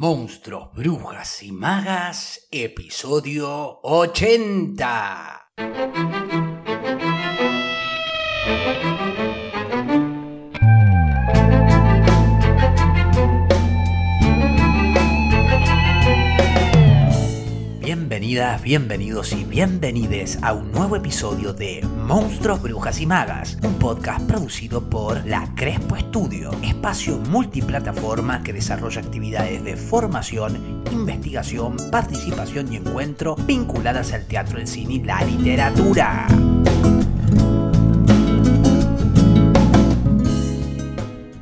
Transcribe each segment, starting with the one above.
Monstruos, Brujas y Magas, episodio 80. Bienvenidos y bienvenides a un nuevo episodio de Monstruos, Brujas y Magas, un podcast producido por La Crespo Estudio, espacio multiplataforma que desarrolla actividades de formación, investigación, participación y encuentro vinculadas al teatro, el cine y la literatura.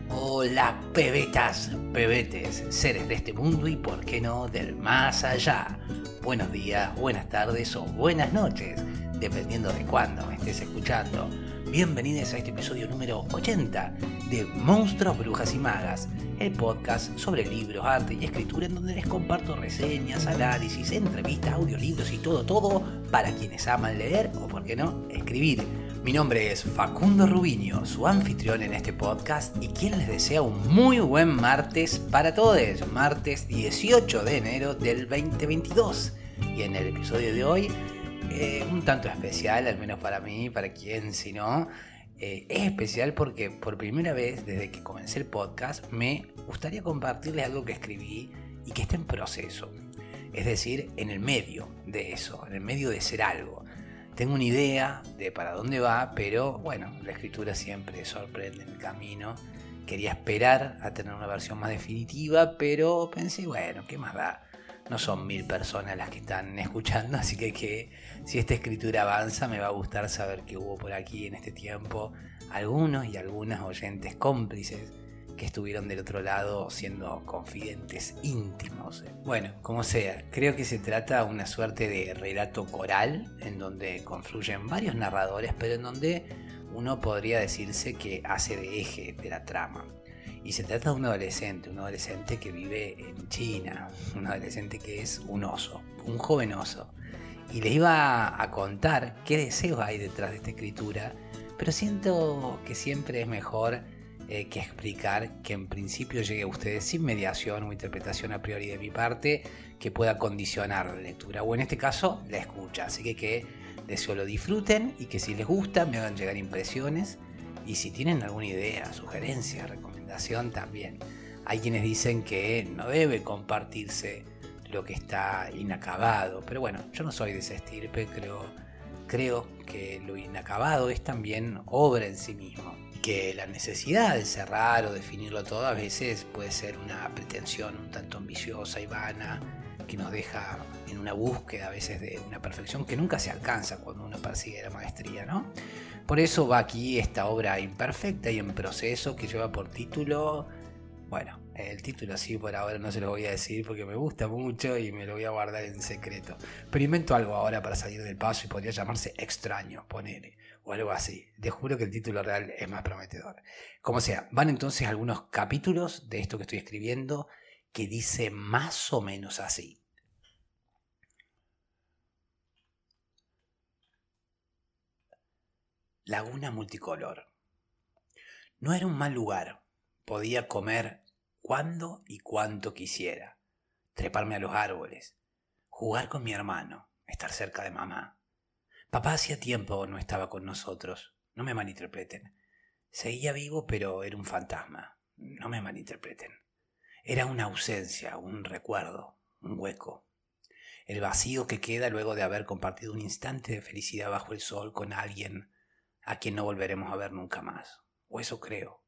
Hola, pebetas, pebetes, seres de este mundo y por qué no del más allá buenos días, buenas tardes o buenas noches, dependiendo de cuándo me estés escuchando. Bienvenidos a este episodio número 80 de Monstruos, Brujas y Magas, el podcast sobre libros, arte y escritura en donde les comparto reseñas, análisis, entrevistas, audiolibros y todo, todo para quienes aman leer o, por qué no, escribir. Mi nombre es Facundo Rubiño, su anfitrión en este podcast y quien les desea un muy buen martes para todos, martes 18 de enero del 2022. Y en el episodio de hoy, eh, un tanto especial, al menos para mí, para quien si no, eh, es especial porque por primera vez desde que comencé el podcast me gustaría compartirles algo que escribí y que está en proceso. Es decir, en el medio de eso, en el medio de ser algo. Tengo una idea de para dónde va, pero bueno, la escritura siempre sorprende en el camino. Quería esperar a tener una versión más definitiva, pero pensé, bueno, ¿qué más da? no son mil personas las que están escuchando, así que, si esta escritura avanza me va a gustar saber que hubo por aquí en este tiempo algunos y algunas oyentes cómplices que estuvieron del otro lado siendo confidentes íntimos. Bueno, como sea, creo que se trata de una suerte de relato coral en donde confluyen varios narradores, pero en donde uno podría decirse que hace de eje de la trama. Y se trata de un adolescente, un adolescente que vive en China, un adolescente que es un oso, un joven oso. Y le iba a contar qué deseos hay detrás de esta escritura, pero siento que siempre es mejor eh, que explicar que en principio llegue a ustedes sin mediación o interpretación a priori de mi parte que pueda condicionar la lectura, o en este caso la escucha. Así que que deseo lo disfruten y que si les gusta me hagan llegar impresiones y si tienen alguna idea, sugerencia, recomendación también. Hay quienes dicen que no debe compartirse lo que está inacabado, pero bueno, yo no soy de ese estirpe, creo, creo que lo inacabado es también obra en sí mismo. Que la necesidad de cerrar o definirlo todo a veces puede ser una pretensión un tanto ambiciosa y vana que nos deja en una búsqueda a veces de una perfección que nunca se alcanza cuando uno persigue la maestría, ¿no? Por eso va aquí esta obra imperfecta y en proceso que lleva por título, bueno, el título así por ahora no se lo voy a decir porque me gusta mucho y me lo voy a guardar en secreto. Pero invento algo ahora para salir del paso y podría llamarse Extraño, ponele, o algo así. Te juro que el título real es más prometedor. Como sea, van entonces algunos capítulos de esto que estoy escribiendo que dice más o menos así. Laguna multicolor. No era un mal lugar. Podía comer cuando y cuanto quisiera. Treparme a los árboles. Jugar con mi hermano. Estar cerca de mamá. Papá hacía tiempo no estaba con nosotros. No me malinterpreten. Seguía vivo, pero era un fantasma. No me malinterpreten. Era una ausencia, un recuerdo, un hueco. El vacío que queda luego de haber compartido un instante de felicidad bajo el sol con alguien a quien no volveremos a ver nunca más. O eso creo.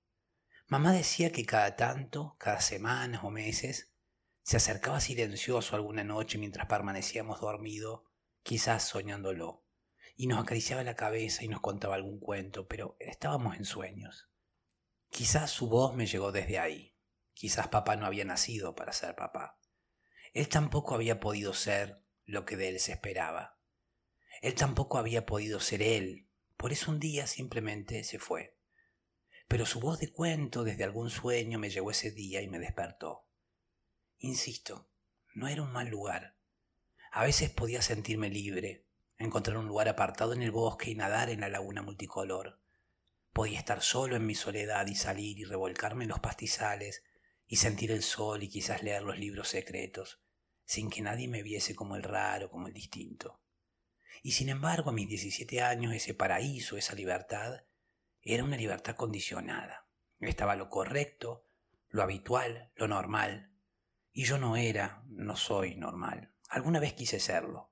Mamá decía que cada tanto, cada semana o meses, se acercaba silencioso alguna noche mientras permanecíamos dormidos, quizás soñándolo, y nos acariciaba la cabeza y nos contaba algún cuento, pero estábamos en sueños. Quizás su voz me llegó desde ahí. Quizás papá no había nacido para ser papá. Él tampoco había podido ser lo que de él se esperaba. Él tampoco había podido ser él por eso un día simplemente se fue. Pero su voz de cuento desde algún sueño me llegó ese día y me despertó. Insisto, no era un mal lugar. A veces podía sentirme libre, encontrar un lugar apartado en el bosque y nadar en la laguna multicolor. Podía estar solo en mi soledad y salir y revolcarme en los pastizales y sentir el sol y quizás leer los libros secretos, sin que nadie me viese como el raro, como el distinto. Y sin embargo, a mis 17 años, ese paraíso, esa libertad, era una libertad condicionada. Estaba lo correcto, lo habitual, lo normal. Y yo no era, no soy normal. Alguna vez quise serlo.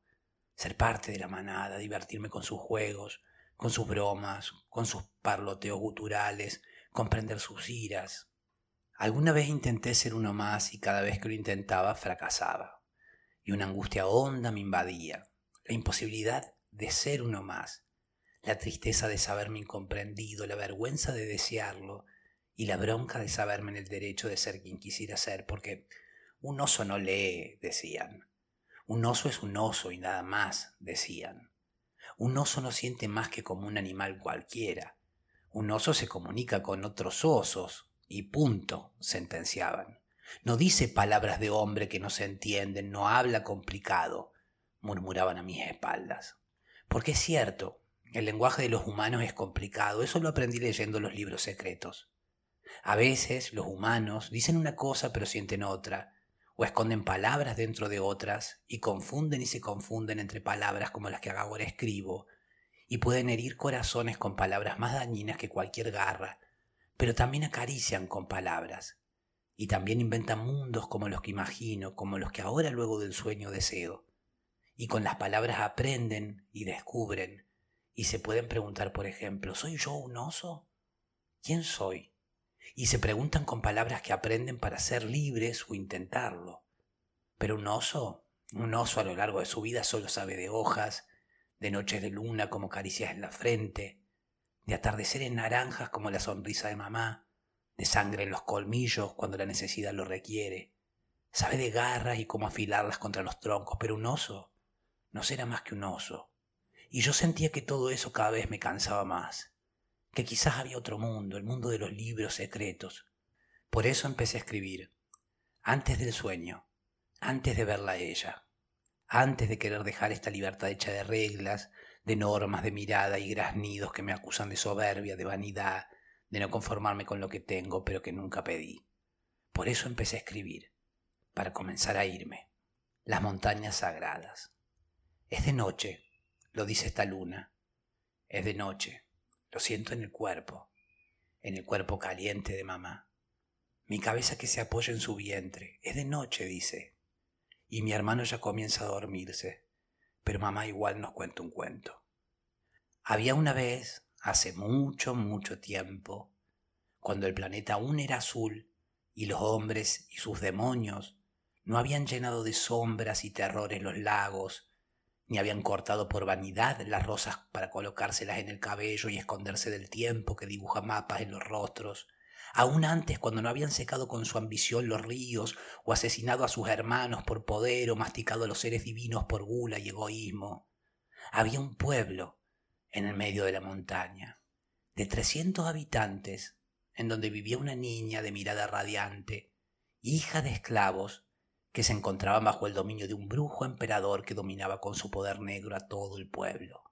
Ser parte de la manada, divertirme con sus juegos, con sus bromas, con sus parloteos guturales, comprender sus iras. Alguna vez intenté ser uno más y cada vez que lo intentaba fracasaba. Y una angustia honda me invadía. La imposibilidad de ser uno más. La tristeza de saberme incomprendido, la vergüenza de desearlo y la bronca de saberme en el derecho de ser quien quisiera ser, porque un oso no lee, decían. Un oso es un oso y nada más, decían. Un oso no siente más que como un animal cualquiera. Un oso se comunica con otros osos y punto, sentenciaban. No dice palabras de hombre que no se entienden, no habla complicado, murmuraban a mis espaldas. Porque es cierto, el lenguaje de los humanos es complicado, eso lo aprendí leyendo los libros secretos. A veces los humanos dicen una cosa pero sienten otra, o esconden palabras dentro de otras y confunden y se confunden entre palabras como las que ahora escribo, y pueden herir corazones con palabras más dañinas que cualquier garra, pero también acarician con palabras, y también inventan mundos como los que imagino, como los que ahora luego del sueño deseo, y con las palabras aprenden y descubren, y se pueden preguntar, por ejemplo, ¿soy yo un oso? ¿Quién soy? Y se preguntan con palabras que aprenden para ser libres o intentarlo. Pero un oso, un oso a lo largo de su vida solo sabe de hojas, de noches de luna como caricias en la frente, de atardeceres naranjas como la sonrisa de mamá, de sangre en los colmillos cuando la necesidad lo requiere. Sabe de garras y cómo afilarlas contra los troncos, pero un oso no será más que un oso. Y yo sentía que todo eso cada vez me cansaba más que quizás había otro mundo, el mundo de los libros secretos. Por eso empecé a escribir, antes del sueño, antes de verla a ella, antes de querer dejar esta libertad hecha de reglas, de normas, de mirada y graznidos que me acusan de soberbia, de vanidad, de no conformarme con lo que tengo pero que nunca pedí. Por eso empecé a escribir, para comenzar a irme. Las montañas sagradas. Es de noche, lo dice esta luna. Es de noche. Lo siento en el cuerpo, en el cuerpo caliente de mamá. Mi cabeza que se apoya en su vientre. Es de noche, dice. Y mi hermano ya comienza a dormirse, pero mamá igual nos cuenta un cuento. Había una vez, hace mucho, mucho tiempo, cuando el planeta aún era azul y los hombres y sus demonios no habían llenado de sombras y terrores los lagos ni habían cortado por vanidad las rosas para colocárselas en el cabello y esconderse del tiempo que dibuja mapas en los rostros, aún antes cuando no habían secado con su ambición los ríos o asesinado a sus hermanos por poder o masticado a los seres divinos por gula y egoísmo. Había un pueblo en el medio de la montaña, de trescientos habitantes, en donde vivía una niña de mirada radiante, hija de esclavos que se encontraban bajo el dominio de un brujo emperador que dominaba con su poder negro a todo el pueblo.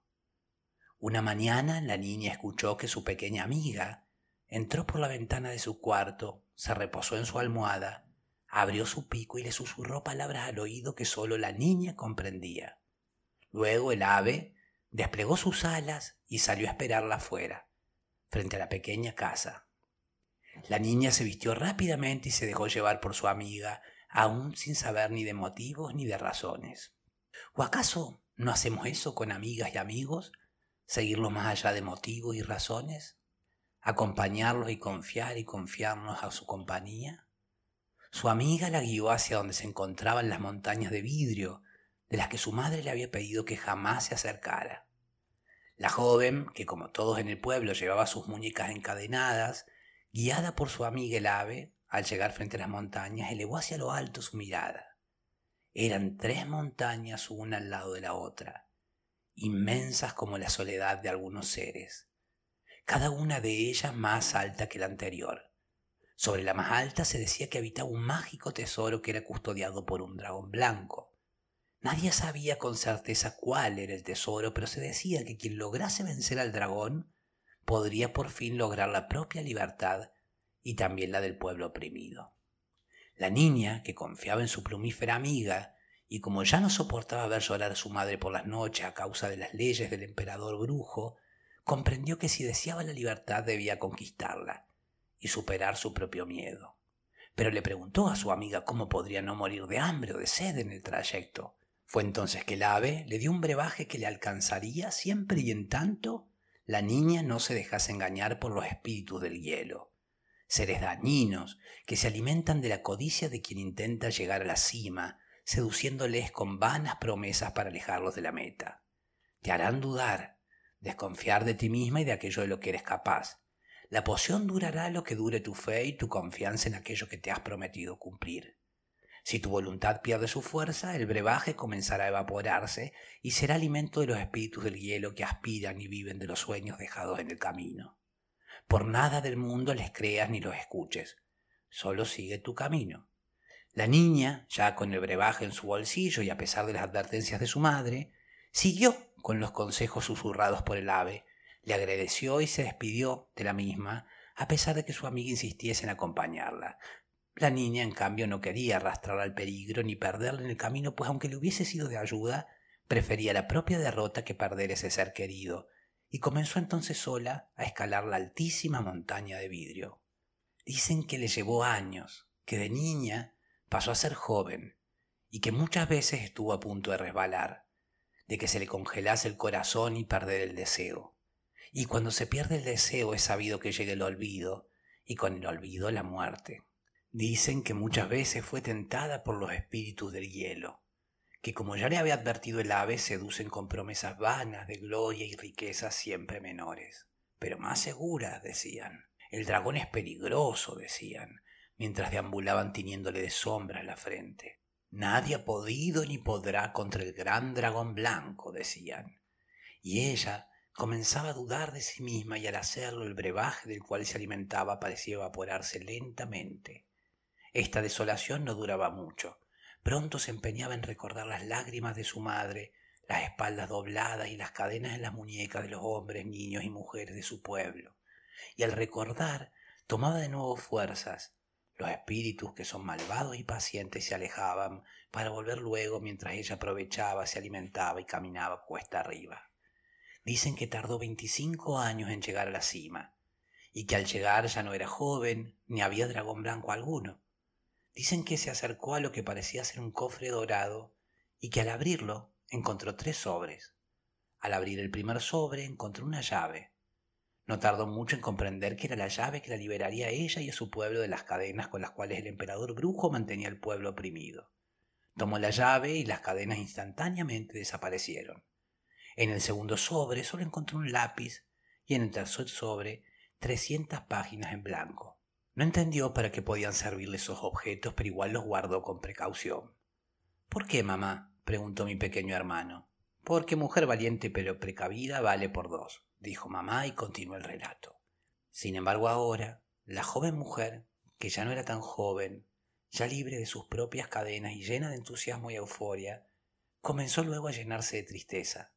Una mañana la niña escuchó que su pequeña amiga entró por la ventana de su cuarto, se reposó en su almohada, abrió su pico y le susurró palabras al oído que sólo la niña comprendía. Luego el ave desplegó sus alas y salió a esperarla afuera, frente a la pequeña casa. La niña se vistió rápidamente y se dejó llevar por su amiga, aún sin saber ni de motivos ni de razones. ¿O acaso no hacemos eso con amigas y amigos? ¿Seguirlos más allá de motivos y razones? ¿Acompañarlos y confiar y confiarnos a su compañía? Su amiga la guió hacia donde se encontraban las montañas de vidrio, de las que su madre le había pedido que jamás se acercara. La joven, que como todos en el pueblo llevaba sus muñecas encadenadas, guiada por su amiga el ave, al llegar frente a las montañas, elevó hacia lo alto su mirada. Eran tres montañas una al lado de la otra, inmensas como la soledad de algunos seres, cada una de ellas más alta que la anterior. Sobre la más alta se decía que habitaba un mágico tesoro que era custodiado por un dragón blanco. Nadie sabía con certeza cuál era el tesoro, pero se decía que quien lograse vencer al dragón podría por fin lograr la propia libertad y también la del pueblo oprimido. La niña, que confiaba en su plumífera amiga, y como ya no soportaba ver llorar a su madre por las noches a causa de las leyes del emperador brujo, comprendió que si deseaba la libertad debía conquistarla y superar su propio miedo. Pero le preguntó a su amiga cómo podría no morir de hambre o de sed en el trayecto. Fue entonces que el ave le dio un brebaje que le alcanzaría siempre y en tanto la niña no se dejase engañar por los espíritus del hielo, seres dañinos que se alimentan de la codicia de quien intenta llegar a la cima, seduciéndoles con vanas promesas para alejarlos de la meta. Te harán dudar, desconfiar de ti misma y de aquello de lo que eres capaz. La poción durará lo que dure tu fe y tu confianza en aquello que te has prometido cumplir. Si tu voluntad pierde su fuerza, el brebaje comenzará a evaporarse y será alimento de los espíritus del hielo que aspiran y viven de los sueños dejados en el camino. Por nada del mundo les creas ni los escuches, solo sigue tu camino. La niña, ya con el brebaje en su bolsillo y a pesar de las advertencias de su madre, siguió con los consejos susurrados por el ave, le agradeció y se despidió de la misma, a pesar de que su amiga insistiese en acompañarla, la niña, en cambio, no quería arrastrar al peligro ni perderle en el camino, pues aunque le hubiese sido de ayuda, prefería la propia derrota que perder ese ser querido, y comenzó entonces sola a escalar la altísima montaña de vidrio. Dicen que le llevó años, que de niña pasó a ser joven, y que muchas veces estuvo a punto de resbalar, de que se le congelase el corazón y perder el deseo. Y cuando se pierde el deseo es sabido que llega el olvido, y con el olvido la muerte. Dicen que muchas veces fue tentada por los espíritus del hielo, que como ya le había advertido el ave, seducen con promesas vanas de gloria y riquezas siempre menores, pero más seguras, decían. El dragón es peligroso, decían, mientras deambulaban tiñéndole de sombras la frente. Nadie ha podido ni podrá contra el gran dragón blanco, decían. Y ella comenzaba a dudar de sí misma y al hacerlo el brebaje del cual se alimentaba parecía evaporarse lentamente. Esta desolación no duraba mucho. Pronto se empeñaba en recordar las lágrimas de su madre, las espaldas dobladas y las cadenas en las muñecas de los hombres, niños y mujeres de su pueblo. Y al recordar, tomaba de nuevo fuerzas. Los espíritus que son malvados y pacientes se alejaban para volver luego mientras ella aprovechaba, se alimentaba y caminaba cuesta arriba. Dicen que tardó veinticinco años en llegar a la cima, y que al llegar ya no era joven, ni había dragón blanco alguno. Dicen que se acercó a lo que parecía ser un cofre dorado y que al abrirlo encontró tres sobres. Al abrir el primer sobre encontró una llave. No tardó mucho en comprender que era la llave que la liberaría a ella y a su pueblo de las cadenas con las cuales el emperador brujo mantenía al pueblo oprimido. Tomó la llave y las cadenas instantáneamente desaparecieron. En el segundo sobre solo encontró un lápiz y en el tercer sobre trescientas páginas en blanco. No entendió para qué podían servirle esos objetos, pero igual los guardó con precaución. ¿Por qué, mamá? preguntó mi pequeño hermano. Porque mujer valiente pero precavida vale por dos, dijo mamá y continuó el relato. Sin embargo, ahora, la joven mujer, que ya no era tan joven, ya libre de sus propias cadenas y llena de entusiasmo y euforia, comenzó luego a llenarse de tristeza,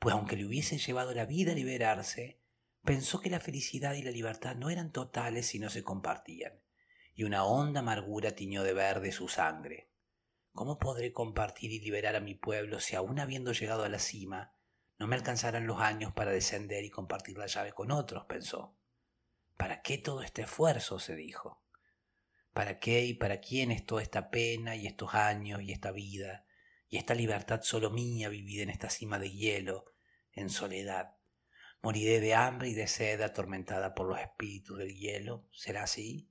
pues aunque le hubiese llevado la vida a liberarse, Pensó que la felicidad y la libertad no eran totales si no se compartían, y una honda amargura tiñó de verde su sangre. ¿Cómo podré compartir y liberar a mi pueblo si aún habiendo llegado a la cima, no me alcanzarán los años para descender y compartir la llave con otros? pensó. ¿Para qué todo este esfuerzo? se dijo. ¿Para qué y para quién es toda esta pena y estos años y esta vida y esta libertad solo mía vivida en esta cima de hielo, en soledad? Moriré de hambre y de sed atormentada por los espíritus del hielo. ¿Será así?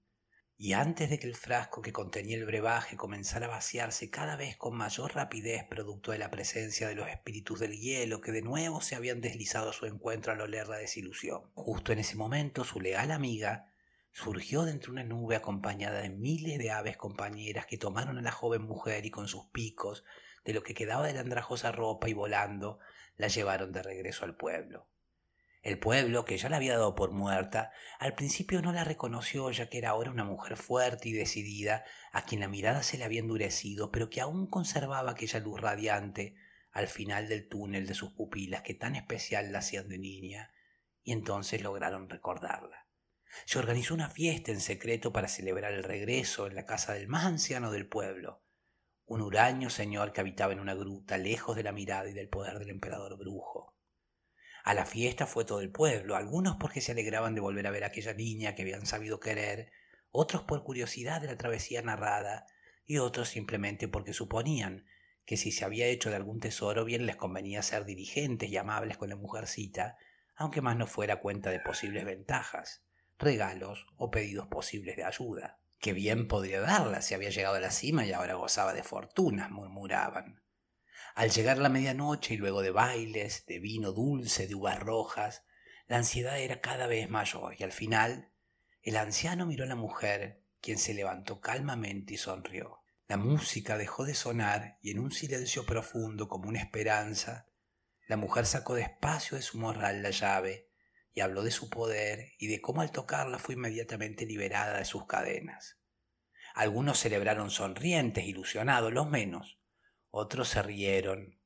Y antes de que el frasco que contenía el brebaje comenzara a vaciarse cada vez con mayor rapidez producto de la presencia de los espíritus del hielo que de nuevo se habían deslizado a su encuentro al oler la desilusión. Justo en ese momento su leal amiga surgió de entre una nube acompañada de miles de aves compañeras que tomaron a la joven mujer y con sus picos, de lo que quedaba de la andrajosa ropa y volando, la llevaron de regreso al pueblo. El pueblo, que ya la había dado por muerta, al principio no la reconoció ya que era ahora una mujer fuerte y decidida, a quien la mirada se le había endurecido, pero que aún conservaba aquella luz radiante al final del túnel de sus pupilas que tan especial la hacían de niña, y entonces lograron recordarla. Se organizó una fiesta en secreto para celebrar el regreso en la casa del más anciano del pueblo, un huraño señor que habitaba en una gruta lejos de la mirada y del poder del emperador brujo. A la fiesta fue todo el pueblo, algunos porque se alegraban de volver a ver a aquella niña que habían sabido querer, otros por curiosidad de la travesía narrada, y otros simplemente porque suponían que si se había hecho de algún tesoro bien les convenía ser dirigentes y amables con la mujercita, aunque más no fuera cuenta de posibles ventajas, regalos o pedidos posibles de ayuda. Que bien podría darla si había llegado a la cima y ahora gozaba de fortunas, murmuraban. Al llegar la medianoche y luego de bailes, de vino dulce, de uvas rojas, la ansiedad era cada vez mayor y al final el anciano miró a la mujer, quien se levantó calmamente y sonrió. La música dejó de sonar y en un silencio profundo como una esperanza, la mujer sacó despacio de su morral la llave y habló de su poder y de cómo al tocarla fue inmediatamente liberada de sus cadenas. Algunos celebraron sonrientes, ilusionados, los menos. Otros se rieron,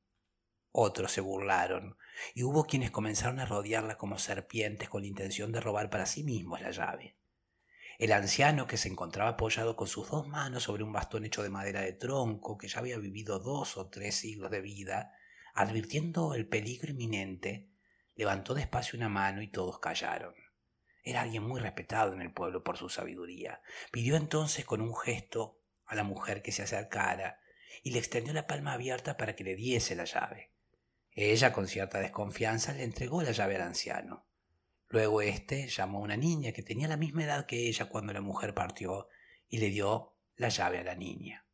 otros se burlaron, y hubo quienes comenzaron a rodearla como serpientes con la intención de robar para sí mismos la llave. El anciano, que se encontraba apoyado con sus dos manos sobre un bastón hecho de madera de tronco, que ya había vivido dos o tres siglos de vida, advirtiendo el peligro inminente, levantó despacio una mano y todos callaron. Era alguien muy respetado en el pueblo por su sabiduría. Pidió entonces con un gesto a la mujer que se acercara y le extendió la palma abierta para que le diese la llave. Ella, con cierta desconfianza, le entregó la llave al anciano. Luego éste llamó a una niña que tenía la misma edad que ella cuando la mujer partió y le dio la llave a la niña.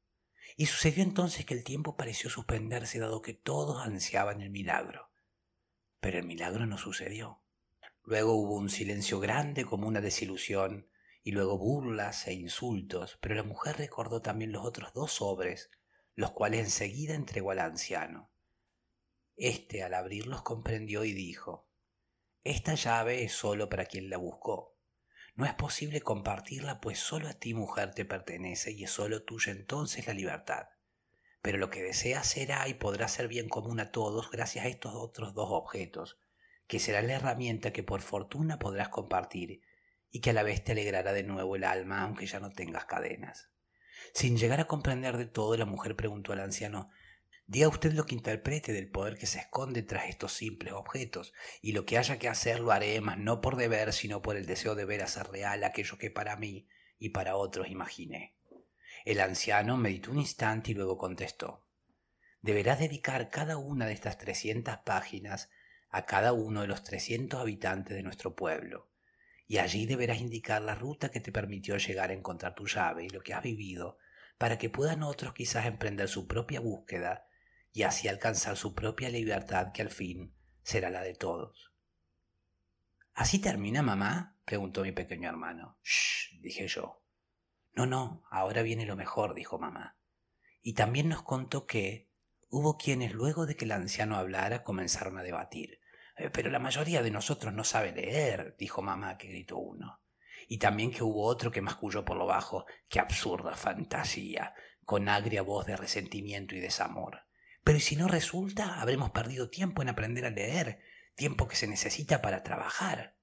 Y sucedió entonces que el tiempo pareció suspenderse dado que todos ansiaban el milagro. Pero el milagro no sucedió. Luego hubo un silencio grande como una desilusión, y luego burlas e insultos, pero la mujer recordó también los otros dos sobres, los cuales enseguida entregó al anciano. Este al abrirlos comprendió y dijo esta llave es solo para quien la buscó. No es posible compartirla, pues solo a ti mujer te pertenece y es solo tuya entonces la libertad. Pero lo que deseas será y podrá ser bien común a todos gracias a estos otros dos objetos, que será la herramienta que por fortuna podrás compartir y que a la vez te alegrará de nuevo el alma aunque ya no tengas cadenas. Sin llegar a comprender de todo, la mujer preguntó al anciano Diga usted lo que interprete del poder que se esconde tras estos simples objetos, y lo que haya que hacer lo haré, mas no por deber, sino por el deseo de ver hacer real aquello que para mí y para otros imaginé. El anciano meditó un instante y luego contestó Deberás dedicar cada una de estas trescientas páginas a cada uno de los trescientos habitantes de nuestro pueblo, y allí deberás indicar la ruta que te permitió llegar a encontrar tu llave y lo que has vivido, para que puedan otros quizás emprender su propia búsqueda y así alcanzar su propia libertad que al fin será la de todos. ¿Así termina, mamá? preguntó mi pequeño hermano. Shh, dije yo. No, no, ahora viene lo mejor, dijo mamá. Y también nos contó que hubo quienes luego de que el anciano hablara comenzaron a debatir. Eh, pero la mayoría de nosotros no sabe leer, dijo mamá, que gritó uno. Y también que hubo otro que masculló por lo bajo. ¡Qué absurda fantasía! con agria voz de resentimiento y desamor. Pero si no resulta, habremos perdido tiempo en aprender a leer, tiempo que se necesita para trabajar.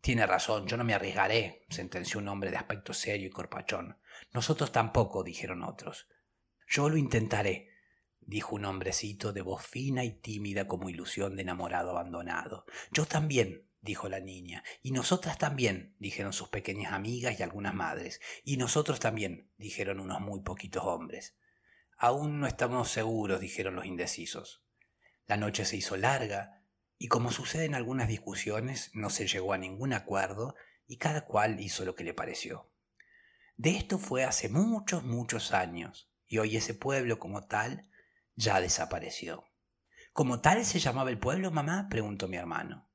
Tiene razón, yo no me arriesgaré, sentenció un hombre de aspecto serio y corpachón. Nosotros tampoco, dijeron otros. Yo lo intentaré, dijo un hombrecito de voz fina y tímida como ilusión de enamorado abandonado. Yo también, dijo la niña. Y nosotras también, dijeron sus pequeñas amigas y algunas madres. Y nosotros también, dijeron unos muy poquitos hombres. Aún no estamos seguros, dijeron los indecisos. La noche se hizo larga, y como sucede en algunas discusiones, no se llegó a ningún acuerdo y cada cual hizo lo que le pareció. De esto fue hace muchos, muchos años, y hoy ese pueblo como tal ya desapareció. ¿Como tal se llamaba el pueblo, mamá? preguntó mi hermano.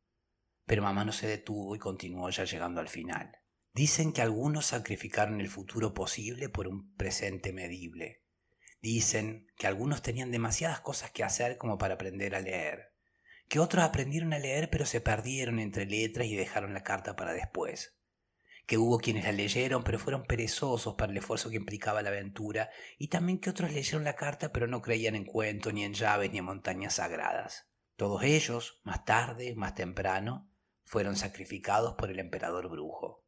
Pero mamá no se detuvo y continuó ya llegando al final. Dicen que algunos sacrificaron el futuro posible por un presente medible, Dicen que algunos tenían demasiadas cosas que hacer como para aprender a leer, que otros aprendieron a leer pero se perdieron entre letras y dejaron la carta para después, que hubo quienes la leyeron pero fueron perezosos para el esfuerzo que implicaba la aventura, y también que otros leyeron la carta pero no creían en cuentos, ni en llaves, ni en montañas sagradas. Todos ellos, más tarde, más temprano, fueron sacrificados por el emperador brujo.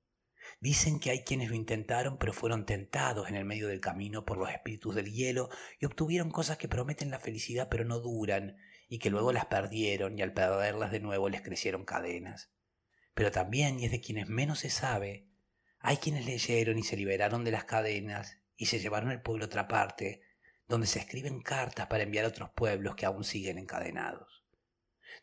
Dicen que hay quienes lo intentaron pero fueron tentados en el medio del camino por los espíritus del hielo y obtuvieron cosas que prometen la felicidad pero no duran y que luego las perdieron y al perderlas de nuevo les crecieron cadenas. Pero también, y es de quienes menos se sabe, hay quienes leyeron y se liberaron de las cadenas y se llevaron al pueblo a otra parte, donde se escriben cartas para enviar a otros pueblos que aún siguen encadenados.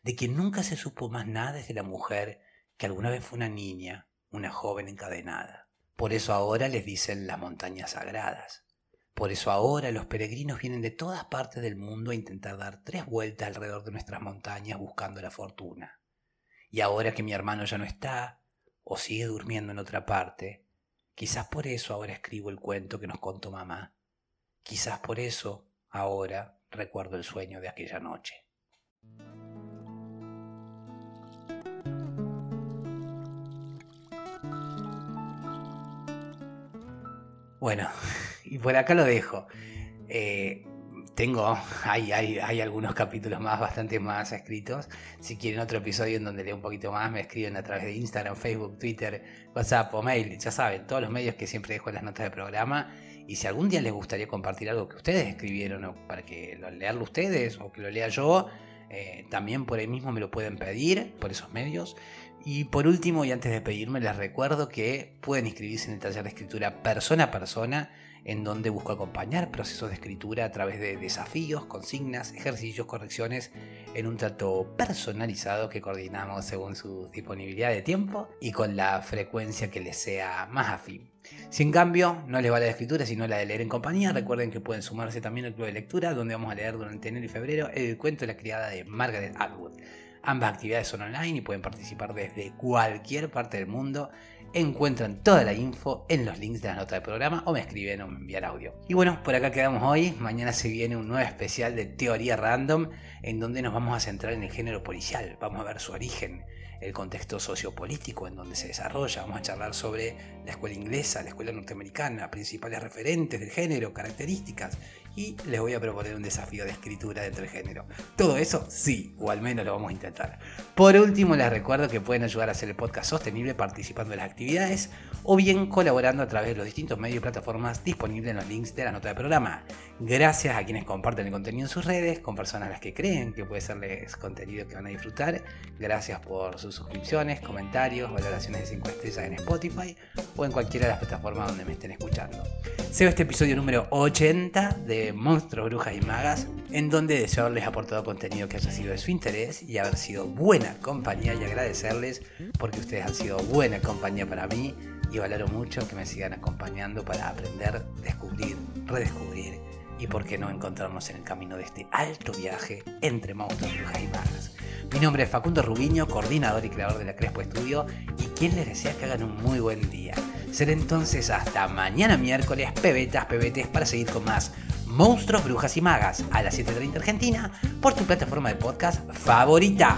De quien nunca se supo más nada es de la mujer que alguna vez fue una niña, una joven encadenada. Por eso ahora les dicen las montañas sagradas. Por eso ahora los peregrinos vienen de todas partes del mundo a intentar dar tres vueltas alrededor de nuestras montañas buscando la fortuna. Y ahora que mi hermano ya no está, o sigue durmiendo en otra parte, quizás por eso ahora escribo el cuento que nos contó mamá. Quizás por eso ahora recuerdo el sueño de aquella noche. Bueno, y por acá lo dejo. Eh, tengo, hay, hay, hay, algunos capítulos más, bastante más escritos. Si quieren otro episodio en donde leo un poquito más, me escriben a través de Instagram, Facebook, Twitter, WhatsApp o mail. Ya saben, todos los medios que siempre dejo en las notas de programa. Y si algún día les gustaría compartir algo que ustedes escribieron para que lo leanlo ustedes o que lo lea yo, eh, también por ahí mismo me lo pueden pedir por esos medios. Y por último, y antes de pedirme, les recuerdo que pueden inscribirse en el taller de escritura persona a persona en donde busco acompañar procesos de escritura a través de desafíos, consignas, ejercicios, correcciones, en un trato personalizado que coordinamos según su disponibilidad de tiempo y con la frecuencia que les sea más afín. Si en cambio no les va la escritura, sino la de leer en compañía, recuerden que pueden sumarse también al club de lectura, donde vamos a leer durante enero y febrero el cuento de la criada de Margaret Atwood. Ambas actividades son online y pueden participar desde cualquier parte del mundo encuentran toda la info en los links de la nota del programa o me escriben o me envían audio. Y bueno, por acá quedamos hoy. Mañana se viene un nuevo especial de Teoría Random en donde nos vamos a centrar en el género policial. Vamos a ver su origen, el contexto sociopolítico en donde se desarrolla. Vamos a charlar sobre la escuela inglesa, la escuela norteamericana, principales referentes del género, características y les voy a proponer un desafío de escritura dentro del género. Todo eso sí, o al menos lo vamos a intentar. Por último, les recuerdo que pueden ayudar a hacer el podcast sostenible participando en las actividades o bien colaborando a través de los distintos medios y plataformas disponibles en los links de la nota de programa. Gracias a quienes comparten el contenido en sus redes, con personas a las que creen que puede serles contenido que van a disfrutar. Gracias por sus suscripciones, comentarios, valoraciones de 5 estrellas en Spotify o en cualquiera de las plataformas donde me estén escuchando. Sea este episodio número 80 Monstruos, Brujas y Magas, en donde deseo haberles aportado contenido que haya sido de su interés y haber sido buena compañía y agradecerles porque ustedes han sido buena compañía para mí y valoro mucho que me sigan acompañando para aprender, descubrir, redescubrir y por qué no encontrarnos en el camino de este alto viaje entre monstruos, brujas y magas. Mi nombre es Facundo Rubiño, coordinador y creador de la Crespo Estudio y quien les desea que hagan un muy buen día. Será entonces hasta mañana miércoles, pebetas, pebetes, para seguir con más Monstruos, Brujas y Magas a las 7.30 Argentina por tu plataforma de podcast favorita.